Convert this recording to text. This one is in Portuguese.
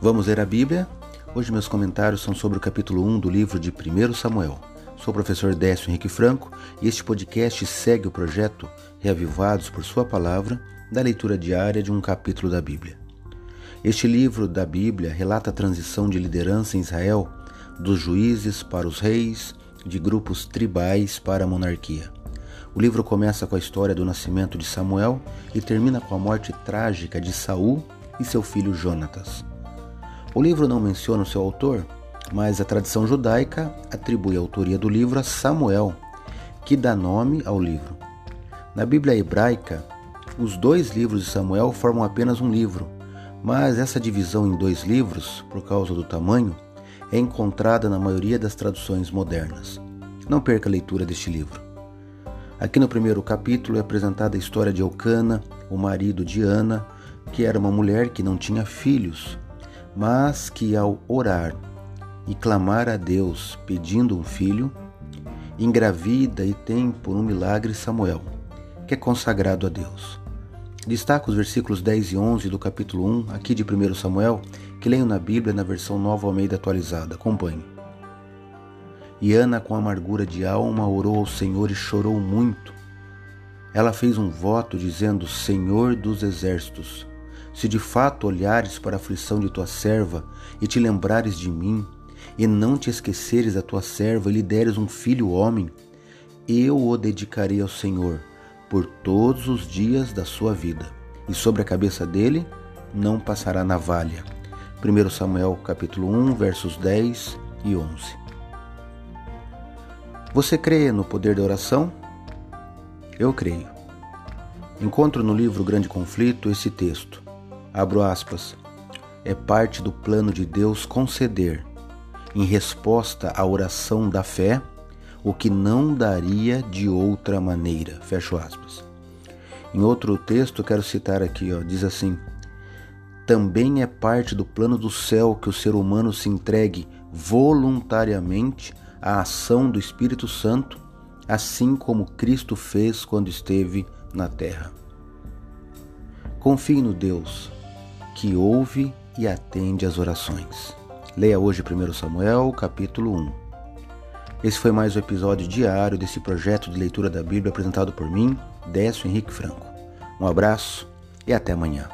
Vamos ler a Bíblia? Hoje meus comentários são sobre o capítulo 1 do livro de 1 Samuel. Sou o professor Décio Henrique Franco e este podcast segue o projeto Reavivados por Sua Palavra da leitura diária de um capítulo da Bíblia. Este livro da Bíblia relata a transição de liderança em Israel dos juízes para os reis, de grupos tribais para a monarquia. O livro começa com a história do nascimento de Samuel e termina com a morte trágica de Saul e seu filho Jonatas. O livro não menciona o seu autor, mas a tradição judaica atribui a autoria do livro a Samuel, que dá nome ao livro. Na Bíblia hebraica, os dois livros de Samuel formam apenas um livro, mas essa divisão em dois livros, por causa do tamanho, é encontrada na maioria das traduções modernas. Não perca a leitura deste livro. Aqui no primeiro capítulo é apresentada a história de Elcana, o marido de Ana, que era uma mulher que não tinha filhos, mas que ao orar e clamar a Deus pedindo um filho, engravida e tem por um milagre Samuel, que é consagrado a Deus. Destaco os versículos 10 e 11 do capítulo 1, aqui de 1 Samuel, que leio na Bíblia na versão nova Almeida atualizada. Acompanhe. E Ana, com amargura de alma, orou ao Senhor e chorou muito. Ela fez um voto dizendo: Senhor dos exércitos, se de fato olhares para a aflição de tua serva e te lembrares de mim, e não te esqueceres da tua serva e lhe deres um filho homem, eu o dedicarei ao Senhor por todos os dias da sua vida, e sobre a cabeça dele não passará navalha. 1 Samuel capítulo 1, versos 10 e 11. Você crê no poder da oração? Eu creio. Encontro no livro Grande Conflito esse texto. Abro aspas. É parte do plano de Deus conceder, em resposta à oração da fé, o que não daria de outra maneira. Fecho aspas. Em outro texto, quero citar aqui, ó, diz assim: Também é parte do plano do céu que o ser humano se entregue voluntariamente à ação do Espírito Santo, assim como Cristo fez quando esteve na terra. Confie no Deus que ouve e atende às orações. Leia hoje 1 Samuel, capítulo 1. Esse foi mais um episódio diário desse projeto de leitura da Bíblia apresentado por mim, Décio Henrique Franco. Um abraço e até amanhã.